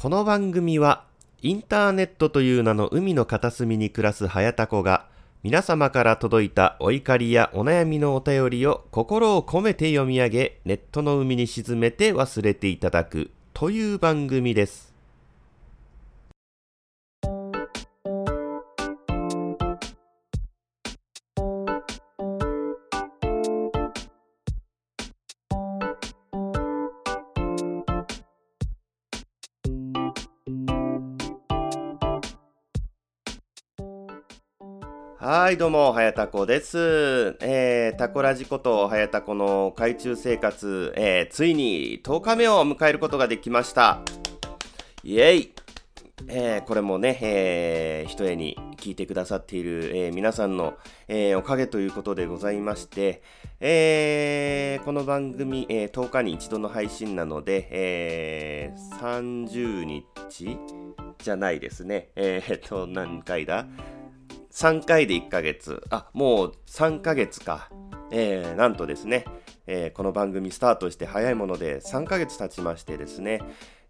この番組はインターネットという名の海の片隅に暮らす早田子が皆様から届いたお怒りやお悩みのお便りを心を込めて読み上げネットの海に沈めて忘れていただくという番組です。はい、どうも、はやたこです。えー、タコラジことはやたこの海中生活、えー、ついに10日目を迎えることができました。イェイえー、これもね、えー、一重に聞いてくださっている、えー皆さんの、えおかげということでございまして、えこの番組、え10日に一度の配信なので、えー30日じゃないですね。えー、っと、何回だ？3回で1ヶ月。あ、もう3ヶ月か。えー、なんとですね、えーこの番組スタートして早いもので3ヶ月経ちましてですね、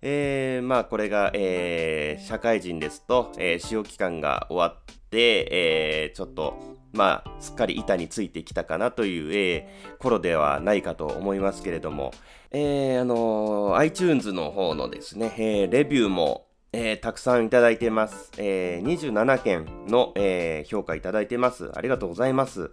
えーまあこれが、えー社会人ですと、え使用期間が終わって、えちょっと、まあ、すっかり板についてきたかなという、えー頃ではないかと思いますけれども、えーあのー iTunes の方のですね、えーレビューも、えーたくさんいただいてます。えー27件の、えー評価いただいてます。ありがとうございます。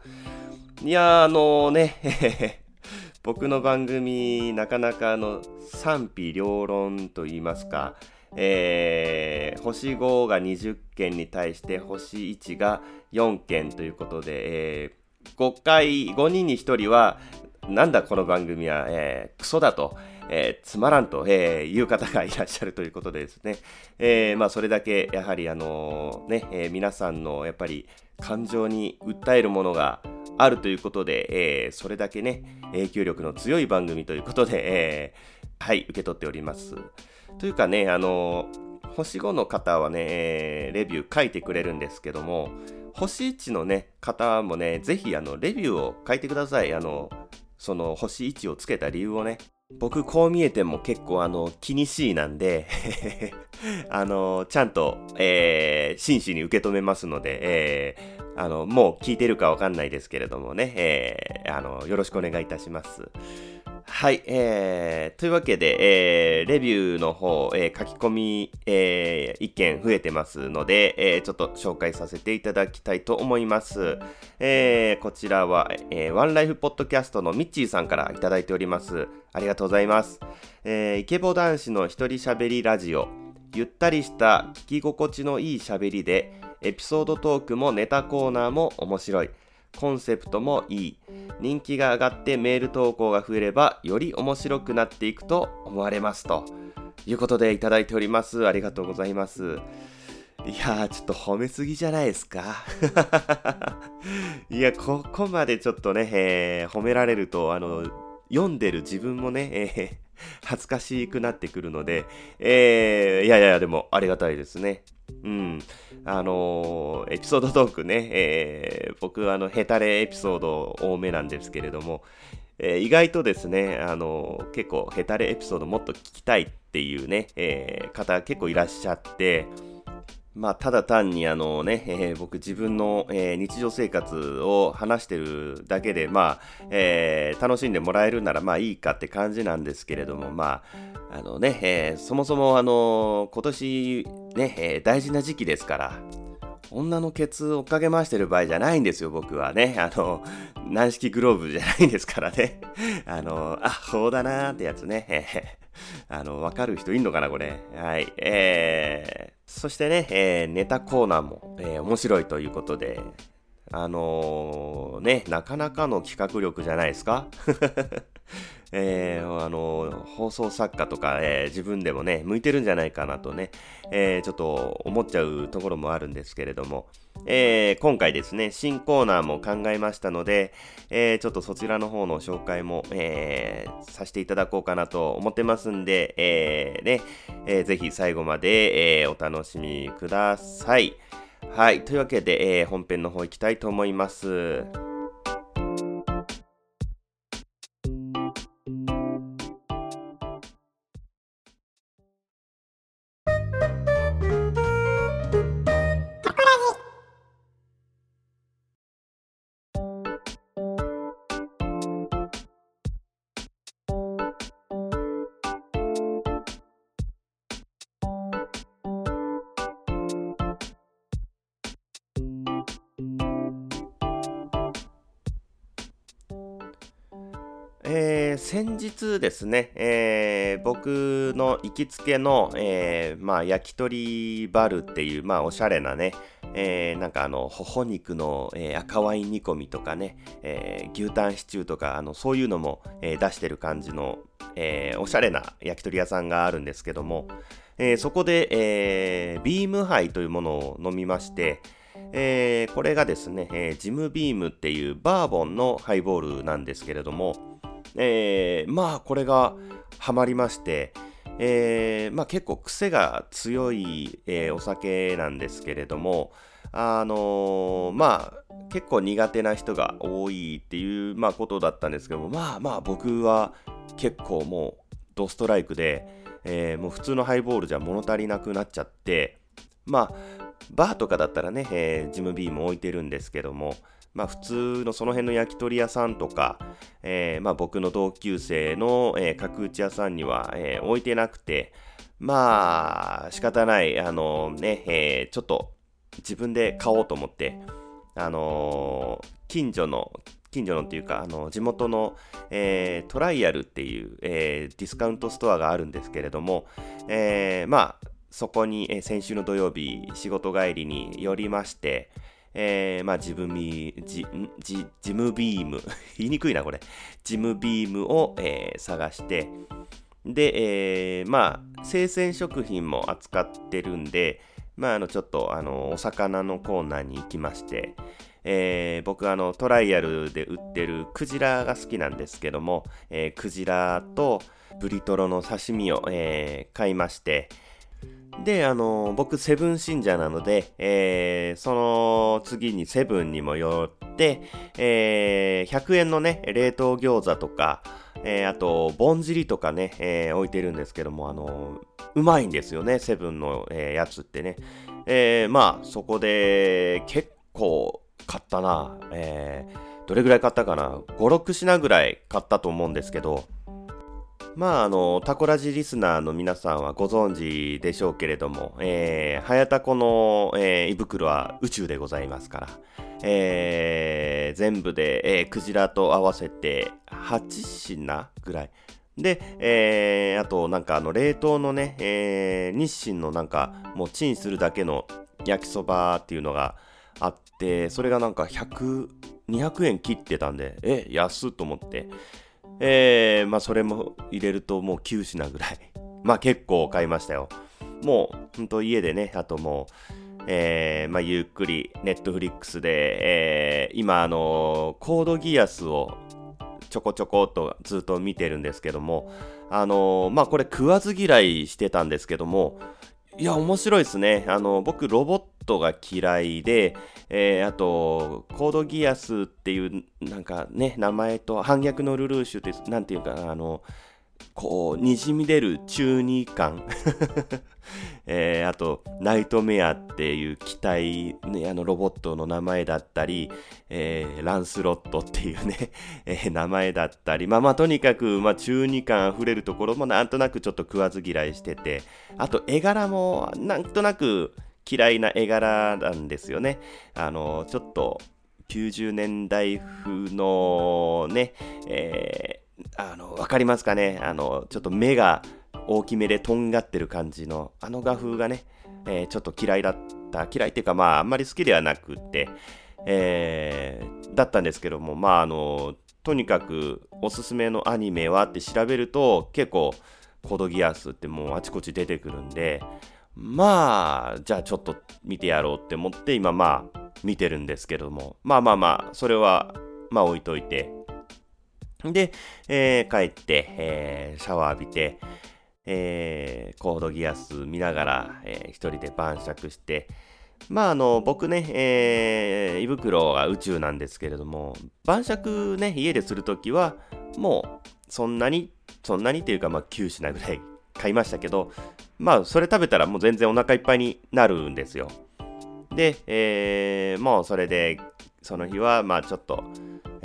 いや、あのね、僕の番組、なかなかあの賛否両論と言いますか、えー星5が20件に対して星1が4件ということで、え5回、5人に1人は、なんだこの番組は、えークソだと、えーつまらんと、えーいう方がいらっしゃるということでですね、えーまあ、それだけやはり、あのねえー皆さんのやっぱり感情に訴えるものがあるということで、えーそれだけね影響力の強い番組ということで、えーはい受け取っております。というかね、あの星5の方はね、えーレビュー書いてくれるんですけども、星1のね、方もね、ぜひあのレビューを書いてください。あの、その星1をつけた理由をね。僕、こう見えても結構あの、気にしいなんで、あの、ちゃんと、えー真摯に受け止めますので、えーあの、もう聞いてるかわかんないですけれどもね、えーあの、よろしくお願いいたします。はい、えー、というわけで、えーレビューの方、えー書き込み、えー一件増えてますので、えーちょっと紹介させていただきたいと思います。えーこちらは、えーワンライフポッドキャストのミッチーさんからいただいております。ありがとうございます。えーイケボ男子の一人喋りラジオ。ゆったりした聞き心地のいい喋りで、エピソードトークもネタコーナーも面白い。コンセプトもいい。人気が上がってメール投稿が増えれば、より面白くなっていくと思われます。ということでいただいております。ありがとうございます。いやー、ちょっと褒めすぎじゃないですか。いや、ここまでちょっとね、えー褒められると、あの、読んでる自分もね、えー 恥ずかしくなってくるので、えーいやいや、でもありがたいですね。うん。あのーエピソードトークね、えー僕、あの、ヘタレエピソード多めなんですけれども、えー意外とですね、あのー結構ヘタレエピソードもっと聞きたいっていうね、えー方結構いらっしゃって、まあ、ただ単にあのね、えー僕自分の、えー日常生活を話してるだけで、まあ、えー楽しんでもらえるならまあいいかって感じなんですけれども、まあ、あのね、えーそもそもあの今年ね、えー大事な時期ですから、女のケツ追っかけ回してる場合じゃないんですよ、僕はね。あの、軟式グローブじゃないんですからね。あの、あ、ほうだなーってやつね。あの、わかる人いんのかな、これ。はい。えー、そしてね、えーネタコーナーも、えー面白いということで、あのーね、なかなかの企画力じゃないですか？えーあの放送作家とか、えー自分でもね、向いてるんじゃないかなとね、えーちょっと思っちゃうところもあるんですけれども、え今回ですね、新コーナーも考えましたので、えちょっとそちらの方の紹介も、えさせていただこうかなと思ってますんで、えーね、えーぜひ最後まで、えお楽しみください。はい。というわけで、えー本編の方行きたいと思います。えー、先日ですね、えー、僕の行きつけの、えー、まあ、焼き鳥バルっていう、まあ、おしゃれなね、えー、なんかあの、ほほ肉の、えー、赤ワイン煮込みとかね、えー、牛タンシチューとか、あの、そういうのも、えー、出してる感じの、えー、おしゃれな焼き鳥屋さんがあるんですけども、えー、そこで、えー、ビームハイというものを飲みまして、えー、これがですね、えー、ジムビームっていうバーボンのハイボールなんですけれども、えー、まあこれがハマりまして、えー、まあ結構癖が強い、えー、お酒なんですけれども、あのー、まあ結構苦手な人が多いっていう、まあ、ことだったんですけども、まあまあ僕は結構もうドストライクで、えー、もう普通のハイボールじゃ物足りなくなっちゃって、まあバーとかだったらね、えー、ジムビーム置いてるんですけども、まあ普通のその辺の焼き鳥屋さんとか、えー、まあ僕の同級生の、えー、角打ち屋さんには、えー、置いてなくて、まあ仕方ない、あのね、えー、ちょっと自分で買おうと思って、あのー、近所の、近所のっていうか、あの地元の、えー、トライアルっていう、えー、ディスカウントストアがあるんですけれども、えー、まあ、そこに、えー、先週の土曜日、仕事帰りに寄りまして、えー、まあ、ジムビー、ジ、ジ、ジムビーム。言いにくいな、これ。ジムビームを、えー、探して、で、えー、まあ、生鮮食品も扱ってるんで、まあ、あの、ちょっと、あの、お魚のコーナーに行きまして、えー、僕あのトライアルで売ってるクジラが好きなんですけども、えー、クジラとブリトロの刺身を、えー、買いまして、で、あの、僕、セブン信者なので、えー、その次にセブンにも寄って、えー、100円のね、冷凍餃子とか、えー、あと、ぼんじりとかね、えー、置いてるんですけども、あのうまいんですよね、セブンの、えー、やつってね。えー、まあ、そこで、結構買ったな。えー、どれぐらい買ったかな ?5、6品ぐらい買ったと思うんですけど、まあ、あの、タコラジリスナーの皆さんはご存知でしょうけれども、えー、はやたこの、えー、胃袋は宇宙でございますから、えー、全部で、えー、クジラと合わせて8品ぐらい。で、えー、あと、なんかあの、冷凍のね、えー、日清のなんか、もうチンするだけの焼きそばっていうのがあって、それがなんか100、200円切ってたんで、え、安っと思って、えー、まあそれも入れるともう9品ぐらい。まあ結構買いましたよ。もう、ほんと家でね、あともう、えー、まあゆっくり、ネットフリックスで、えー、今あの、コードギアスをちょこちょこっとずっと見てるんですけども、あの、まあこれ食わず嫌いしてたんですけども、いや、面白いですね。あの、僕、ロボットが嫌いで、えー、あと、コードギアスっていう、なんかね、名前と、反逆のルルーシュって、なんていうか、あの、こう、にじみ出る中二感。えー、あと、ナイトメアっていう機体、ね、あのロボットの名前だったり、えー、ランスロットっていうね、えー、名前だったり、まあまあとにかく、まあ中二感溢れるところもなんとなくちょっと食わず嫌いしてて、あと絵柄もなんとなく嫌いな絵柄なんですよね。あの、ちょっと90年代風のね、えー、あの、わかりますかね？あの、ちょっと目が大きめでとんがってる感じの、あの画風がね、えー、ちょっと嫌いだった、嫌いっていうかまああんまり好きではなくて、えー、だったんですけども、まああの、とにかくおすすめのアニメはって調べると結構コドギアスってもうあちこち出てくるんで、まあ、じゃあちょっと見てやろうって思って今まあ見てるんですけども、まあまあまあ、それはまあ置いといて、で、えー、帰って、えー、シャワー浴びて、えー、コードギアス見ながら、えー、一人で晩酌して、まああの、僕ね、えー、胃袋は宇宙なんですけれども、晩酌ね、家でするときは、もう、そんなに、そんなにっていうか、まあ9品ぐらい買いましたけど、まあそれ食べたらもう全然お腹いっぱいになるんですよ。で、えー、もうそれで、その日は、まあちょっと、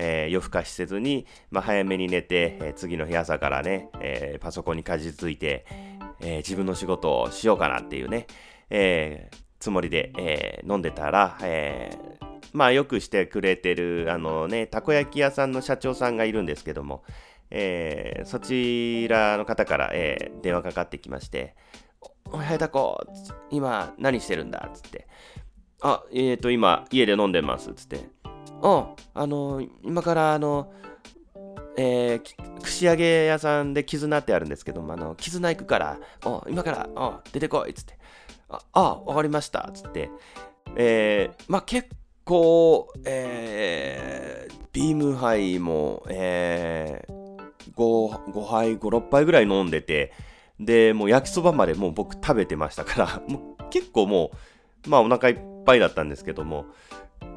えー、夜更かしせずに、まあ、早めに寝て、えー、次の日朝からね、えー、パソコンにかじついて、え自分の仕事をしようかなっていうね、えつもりで、え飲んでたら、えまあよくしてくれてる、あのね、たこ焼き屋さんの社長さんがいるんですけども、え、そちらの方から、え、電話かかってきまして、おはようたこ、今何してるんだ？っつって、あ、えっ、ー、と、今家で飲んでますっつって、うん、あの今からあの、えー、串揚げ屋さんで絆ってあるんですけども、あの、絆行くから、お今から、お出てこいっつって、あ、あ、わかりましたっつって、えー、まあ結構、えー、ビーム杯も、えー、5, 5杯、5、6杯ぐらい飲んでて、で、もう焼きそばまでもう僕食べてましたから、もう結構もう、まあお腹いっぱいだったんですけども、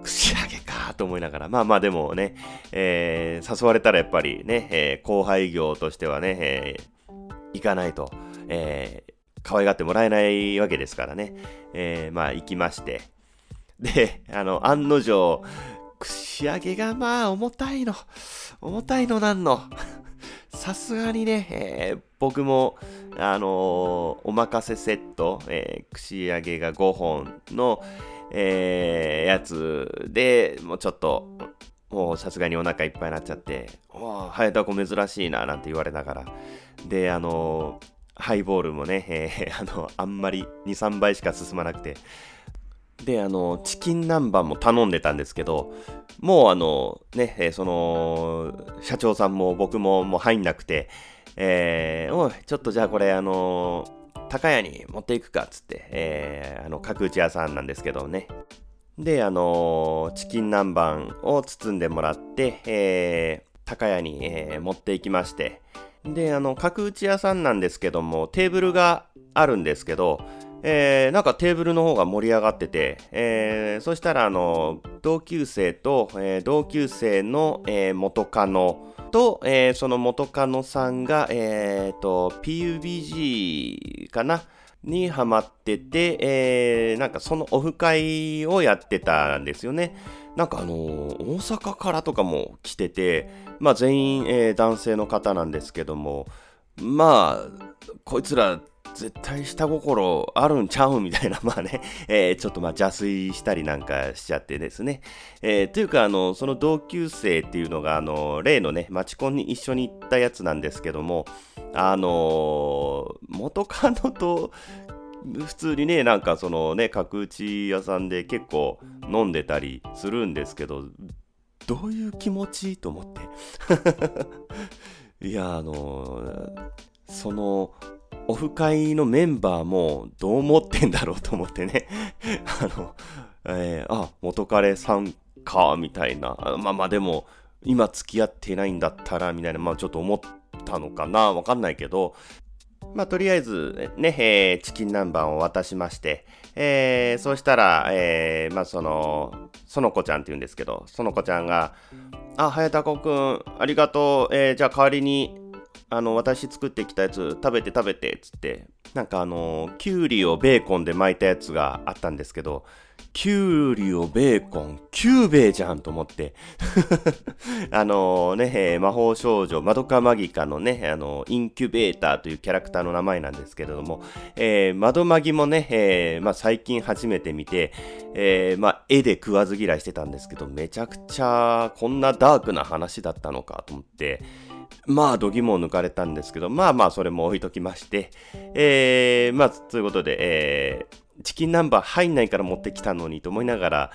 串揚げかと思いながら、まあまあでもね、えー、誘われたらやっぱりね、えー、後輩業としてはね、えー、行かないと、えー、可愛がってもらえないわけですからね、え、まあ行きまして、で、あの、案の定、串揚げがまあ重たいの、重たいのなんの。さすがにね、えー、僕も、あのー、おまかせセット、えー、串揚げが5本の、えー、やつで、もうちょっと、もうさすがにお腹いっぱいになっちゃって、わあ、ハエタコ珍しいな、なんて言われながら。で、あの、ハイボールもね、えー、あの、あんまり2、3倍しか進まなくて。で、あの、チキン南蛮も頼んでたんですけど、もうあの、ね、えー、その、社長さんも僕ももう入んなくて、えー、おい、ちょっとじゃあこれあのー高屋に持っていくかっつって、えー、あの、角打ち屋さんなんですけどね。で、あの、チキン南蛮を包んでもらって、えー、高屋に、えー、持っていきまして、で、あの、角打ち屋さんなんですけども、テーブルがあるんですけど、えー、なんかテーブルの方が盛り上がってて、えー、そしたら、あの、同級生と、えー、同級生の、え、元カノ、と、えー、その元カノさんが、えー、と、PUBG かな？にハマってて、えー、なんかそのオフ会をやってたんですよね。なんかあのー、大阪からとかも来てて、まあ全員、えー、男性の方なんですけども、まあ、こいつら絶対下心あるんちゃうみたいな、まあね、えー、ちょっとまあ邪推したりなんかしちゃってですね。えー、というか、あの、その同級生っていうのが、あの、例のね、マチコンに一緒に行ったやつなんですけども、あの元カノと、普通にね、なんかそのね、角打ち屋さんで結構飲んでたりするんですけど、どういう気持ち？と思って。いや、あのそのオフ会のメンバーもどう思ってんだろうと思ってね。あの、えー、あ、元彼さんか、みたいな。まあまあでも、今付き合ってないんだったら、みたいな、まあちょっと思ったのかな、わかんないけど、まあとりあえずね、えー、チキン南蛮を渡しまして、えー、そうしたら、えー、まあその、その子ちゃんって言うんですけど、その子ちゃんが、あ、早田子くん、ありがとう、えー、じゃあ代わりにあの、私作ってきたやつ食べて食べてっ、つって、なんかあの、きゅうりをベーコンで巻いたやつがあったんですけど、きゅうりをベーコン、キューベーじゃんと思って。あのね、えー、魔法少女、マドカマギカのね、あの、インキュベーターというキャラクターの名前なんですけれども、えー、マドマギもね、えー、まあ、最近初めて見て、えー、まあ、絵で食わず嫌いしてたんですけど、めちゃくちゃこんなダークな話だったのかと思って、まあ、度肝を抜かれたんですけど、まあまあ、それも置いときまして、えー、まあ、ということで、えー、チキン南蛮入んないから持ってきたのにと思いながら、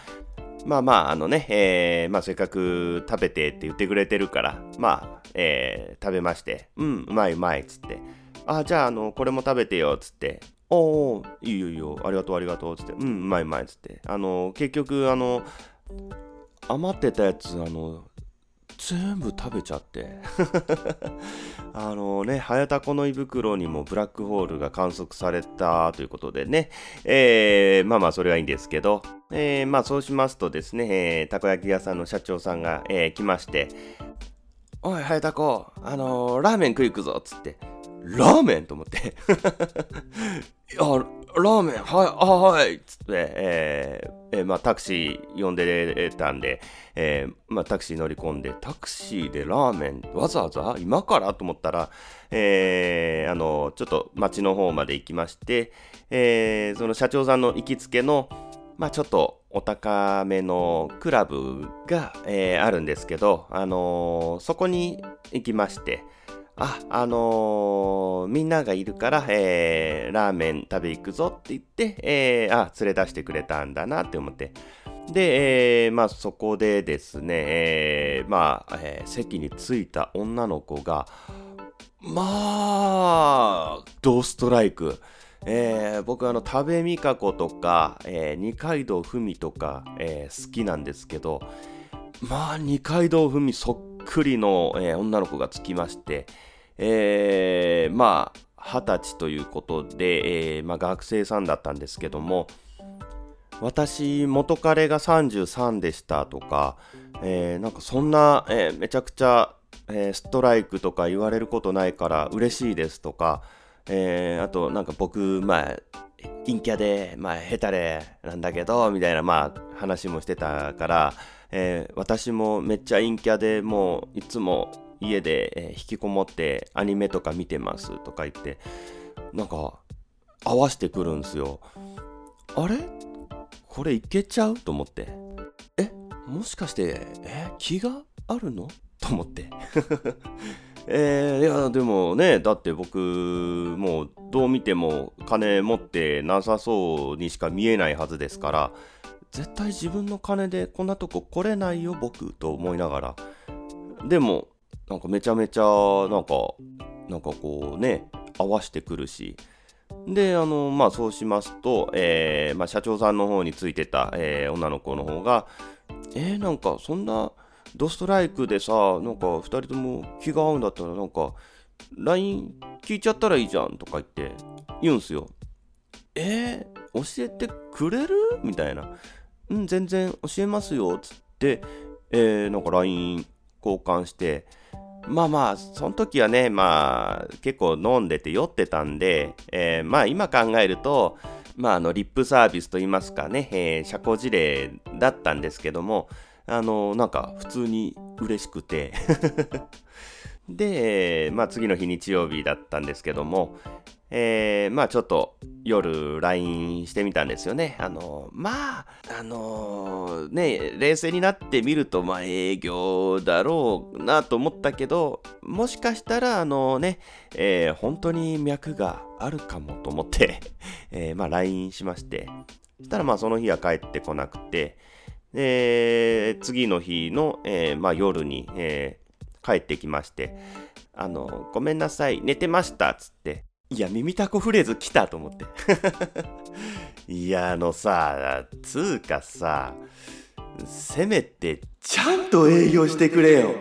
まあまあ、あのね、えー、まあ、せっかく食べてって言ってくれてるから、まあ、えー、食べまして、うん、うまいうまい、っつって、あ、じゃあ、あの、これも食べてよ、つって、おおいいよいいよ、ありがとうありがとう、つって、うん、うまいうまい、つって、あの、結局、あの、余ってたやつ、あの、全部食べちゃって。あのね、早田この胃袋にもブラックホールが観測されたということでね、えー、まあまあそれはいいんですけど、えー、まあそうしますとですね、えー、たこ焼き屋さんの社長さんが、えー、来まして、おい、早田こ、あのー、ラーメン食い行くぞっつって、ラーメンと思って。いや、ラーメン、はい、あ、はい、つって、えー、えー、まあ、タクシー呼んでたんで、えー、まあ、タクシー乗り込んで、タクシーでラーメン、わざわざ今からと思ったら、えー、あの、ちょっと街の方まで行きまして、えー、その社長さんの行きつけの、まあ、ちょっとお高めのクラブが、えー、あるんですけど、あのー、そこに行きまして、あ、あのー、みんながいるから、えー、ラーメン食べ行くぞって言って、えー、あ、連れ出してくれたんだなって思って。で、えー、まあそこでですね、えー、まあ、えー、席に着いた女の子が、まあ、ドストライク。えー、僕あの、多部未華子とか、えー、二階堂ふみとか、えー、好きなんですけど、まあ、二階堂ふみそっくりの、えー、女の子がつきまして、えー、まあ、二十歳ということで、えー、まあ、学生さんだったんですけども、私、元彼が33でしたとか、えー、なんかそんな、えー、めちゃくちゃ、えー、ストライクとか言われることないから嬉しいですとか、えー、あとなんか僕、まあ、陰キャで、まあ、ヘタレなんだけど、みたいな、まあ、話もしてたから、えー、私もめっちゃ陰キャでもういつも家で、引きこもってアニメとか見てますとか言って、なんか合わしてくるんですよ。あれ？これいけちゃう？と思って。え？もしかして、え？気があるの？と思って。えー、いや、でもね、だって僕、もうどう見ても金持ってなさそうにしか見えないはずですから、絶対自分の金でこんなとこ来れないよ、僕、と思いながら。でも、なんかめちゃめちゃ、なんか、なんかこうね、合わしてくるし。で、あの、まあそうしますと、えー、まあ社長さんの方についてた、えー、女の子の方が、えー、なんかそんなドストライクでさ、なんか2人とも気が合うんだったら、なんか LINE 聞いちゃったらいいじゃんとか言って言うんすよ。えー、教えてくれる？みたいな。うん、全然教えますよ。つって、えー、なんか LINE 交換して、まあまあ、その時はね、まあ、結構飲んでて酔ってたんで、えー、まあ今考えると、まああの、リップサービスといいますかね、えー、社交辞令だったんですけども、あの、なんか普通に嬉しくて。で、まあ次の日日曜日だったんですけども、えー、まあちょっと夜 LINE してみたんですよね。あの、まあ、あのー、ね、冷静になってみると、まあ営業だろうなと思ったけど、もしかしたら、あのね、えー、本当に脈があるかもと思って えー、まあ LINE しまして、そしたらまあその日は帰ってこなくて、えー、次の日の、えー、まあ夜に、えー、帰ってきまして、あの、ごめんなさい、寝てました、つって、いや、耳たこフレーズ来たと思って。いや、あのさ、つうかさ、せめて、ちゃんと営業してくれよ。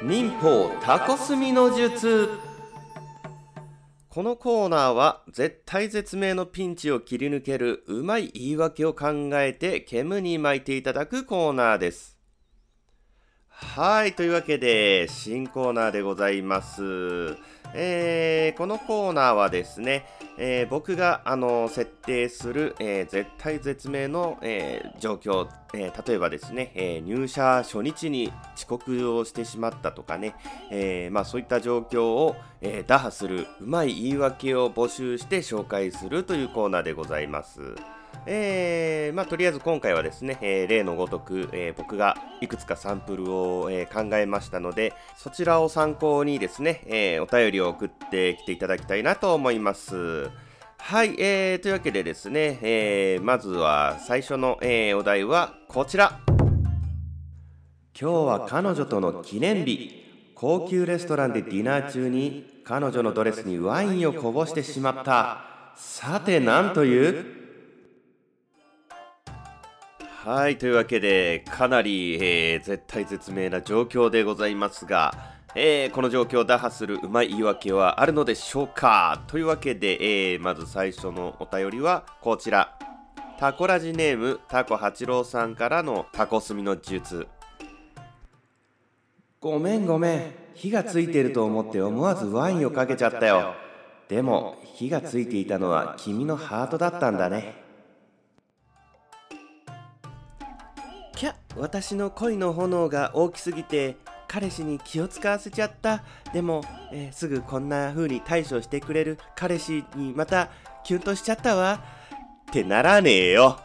民法タコスミの術このコーナーは絶体絶命のピンチを切り抜けるうまい言い訳を考えて煙に巻いていただくコーナーです。はい、というわけで新コーナーでございます。えー、このコーナーはですね、えー、僕があの設定する、えー、絶対絶命の、え状況、え例えばですね、え入社初日に遅刻をしてしまったとかね、えまあ、そういった状況を、え打破するうまい言い訳を募集して紹介するというコーナーでございます。えー、まあ、とりあえず今回はですね、えー、例のごとく、えー、僕がいくつかサンプルを、え考えましたので、そちらを参考にですね、えお便りを送ってきていただきたいなと思います。はい、えー、というわけでですね、えまずは最初の、えお題はこちら。今日は彼女との記念日。高級レストランでディナー中に彼女のドレスにワインをこぼしてしまった。さて何という？はい、というわけで、かなり、えー、絶対絶命な状況でございますが、えー、この状況を打破するうまい言い訳はあるのでしょうか？というわけで、えー、まず最初のお便りはこちら。タコラジネームタコ八郎さんからのタコスミの術。ごめんごめん。火がついてると思って思わずワインをかけちゃったよ。でも火がついていたのは君のハートだったんだね。私の恋の炎が大きすぎて彼氏に気を使わせちゃったでも、えー、すぐこんな風に対処してくれる彼氏にまたキュンとしちゃったわってならねえよ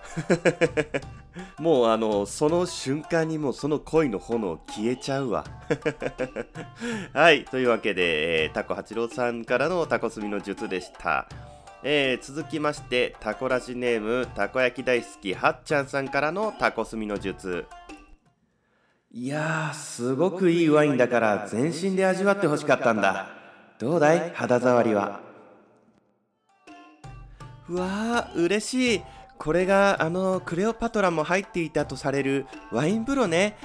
もうあの、その瞬間にもうその恋の炎消えちゃうわ。はい、というわけで、えー、タコ八郎さんからのタコスミの術でした。えー、続きまして、タコラジネーム、たこ焼き大好きはっちゃんさんからのタコスミの術。いやー、すごくいいワインだから全身で味わってほしかったんだ。どうだい肌触りは？うわー、嬉しい。これがあのクレオパトラも入っていたとされるワイン風呂ね。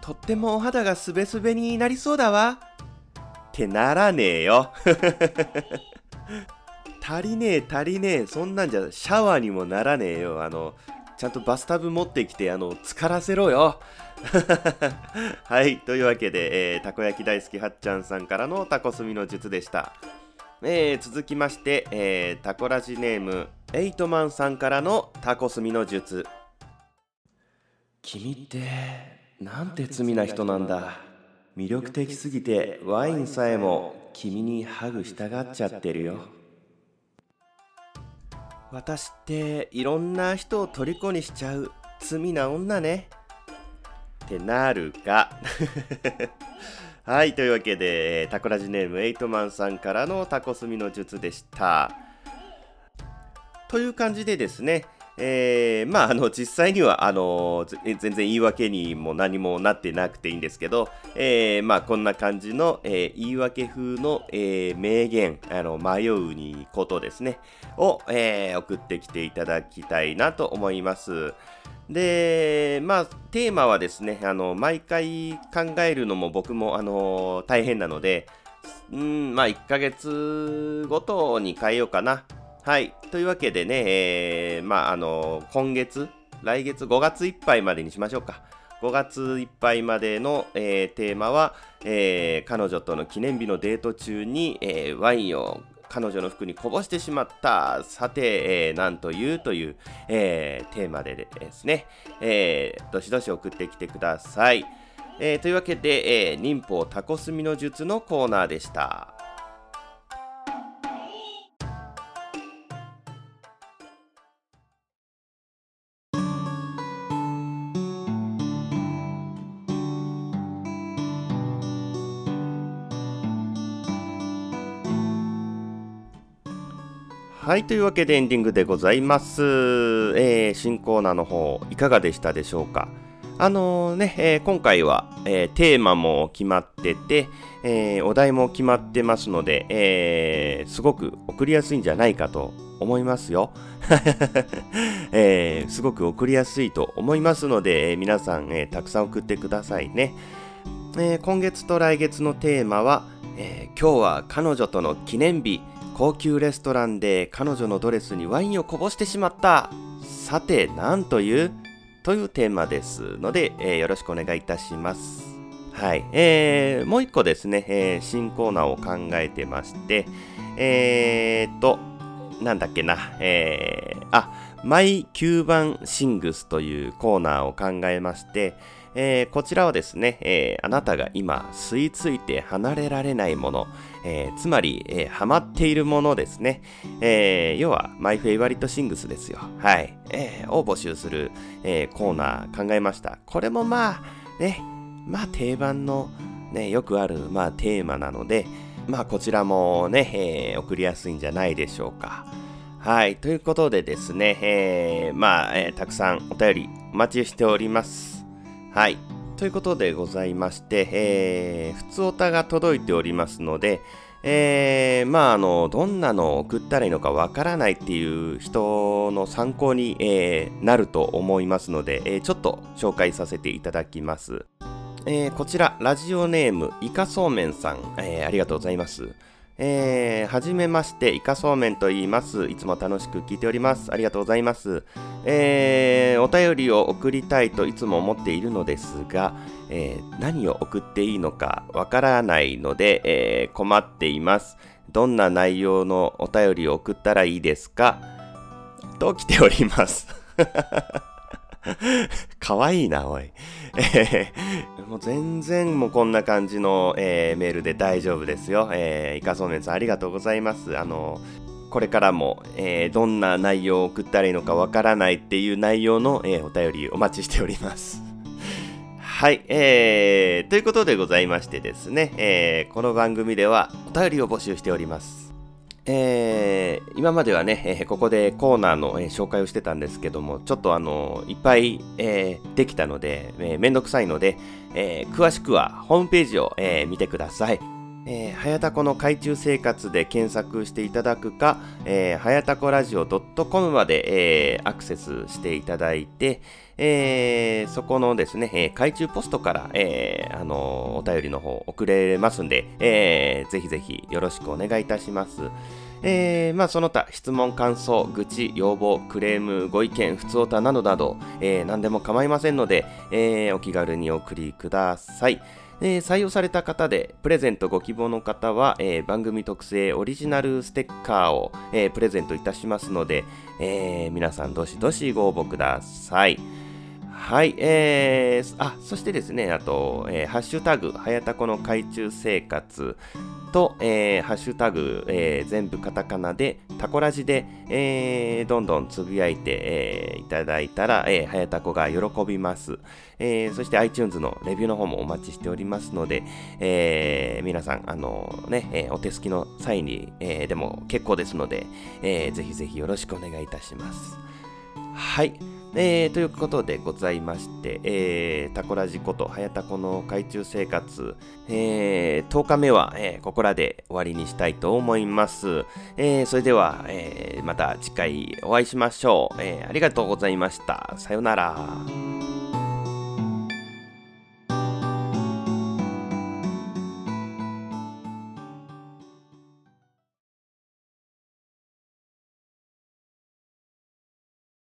とってもお肌がすべすべになりそうだわ。ってならねえよ。足りねえ足りねえ。そんなんじゃシャワーにもならねえよ。あの、ちゃんとバスタブ持ってきて、あの、浸からせろよ。はい。というわけで、えー、たこ焼き大好きはっちゃんさんからのタコスミの術でした。えー、続きまして、えー、タコラジネームエイトマンさんからのタコスミの術君ってなんて罪な人なんだ魅力的すぎてワインさえも君にハグしたがっちゃってるよ私っていろんな人を虜にしちゃう罪な女ねってなるか はい、というわけで、タコラジネームエイトマンさんからのタコスミの術でした。という感じでですね、えー、まあ、あの、実際には、あの、全然言い訳にも何もなってなくていいんですけど、えー、まあ、こんな感じの、えー、言い訳風の、えー、名言、あの、迷うにことですね、を、えー、送ってきていただきたいなと思います。で、まあ、テーマはですね、あの、毎回考えるのも僕も、あの、大変なので、うん、まあ、1ヶ月ごとに変えようかな。はい。というわけでね、えー、まあ、あの、今月、来月5月いっぱいまでにしましょうか。5月いっぱいまでの、えー、テーマは、えー、彼女との記念日のデート中に、えー、ワインを彼女の服にこぼしてしまった。さて、えー、なんというという、えー、テーマでですね、えー、どしどし送ってきてください。えー、というわけで、えー、忍法タコスミの術のコーナーでした。はい、というわけでエンディングでございます。えー、新コーナーの方、いかがでしたでしょうか？あのー、ね、えー、今回は、えー、テーマも決まってて、えお題も決まってますので、えすごく送りやすいんじゃないかと思いますよ。えすごく送りやすいと思いますので、え皆さん、えたくさん送ってくださいね。え今月と来月のテーマは、え今日は彼女との記念日、高級レストランで彼女のドレスにワインをこぼしてしまった。さて、何という？というテーマですので、えー、よろしくお願いいたします。はい。えー、もう一個ですね、えー、新コーナーを考えてまして、えーと、なんだっけな、えー、あ、マイキューバンシングスというコーナーを考えまして、えー、こちらはですね、えー、あなたが今吸い付いて離れられないもの、えー、つまり、えー、ハマっているものですね。えー、要は、マイフェイバリットシングスですよ。はい。えー、を募集する、えー、コーナー考えました。これもまあ、ね、まあ定番の、ね、よくある、まあテーマなので、まあこちらもね、えー、送りやすいんじゃないでしょうか。はい。ということでですね、えー、まあ、えー、たくさんお便りお待ちしております。はい。ということでございまして、えー、普通おたが届いておりますので、えー、まあ、あの、どんなのを送ったらいいのかわからないっていう人の参考に、えー、なると思いますので、えー、ちょっと紹介させていただきます。えー、こちら、ラジオネーム、イカそうめんさん、えー、ありがとうございます。えー、はじめまして、イカそうめんと言います。いつも楽しく聞いております。ありがとうございます。えー、お便りを送りたいといつも思っているのですが、えー、何を送っていいのかわからないので、えー、困っています。どんな内容のお便りを送ったらいいですか？と来ております。かわいいな、おい。えー、もう全然もうこんな感じの、えー、メールで大丈夫ですよ。えー、イカそうめんさんありがとうございます。あの、これからも、えー、どんな内容を送ったらいいのかわからないっていう内容の、えー、お便りお待ちしております。はい、えー、ということでございましてですね、えー、この番組ではお便りを募集しております。えー、今まではね、えー、ここでコーナーの、えー、紹介をしてたんですけども、ちょっとあのいっぱい、え、できたので、えー、めんどくさいので、え、詳しくはホームページを、え、見てください。えー、はやたこの海中生活で検索していただくか、えー、はやたこラジオ .com まで、えー、アクセスしていただいて、えー、そこのですね、えー、海中ポストから、えー、あの、お便りの方送れますんで、えー、ぜひぜひよろしくお願いいたします。えー、まあその他質問、感想、愚痴、要望、クレーム、ご意見、普通おたなどなど、えー、何でも構いませんので、えー、お気軽にお送りください。えー、採用された方でプレゼントご希望の方は、えー、番組特製オリジナルステッカーを、えー、プレゼントいたしますので、え皆さんどしどしご応募ください。はい、えー、あ、そしてですね、あと、えー、ハッシュタグ、はやたこの海中生活と、えー、ハッシュタグ、えー、全部カタカナで、タコラジで、えー、どんどんつぶやいて、えー、いただいたら、えー、はやたこが喜びます。えー、そして iTunes のレビューの方もお待ちしておりますので、えー、皆さん、あのー、ね、えー、お手すきの際に、えー、でも結構ですので、えー、ぜひぜひよろしくお願いいたします。はい。えー、ということでございまして、えー、タコラジコと、はやたこの海中生活、えー、10日目は、えー、ここらで終わりにしたいと思います。えー、それでは、えー、また次回お会いしましょう。えー、ありがとうございました。さよなら。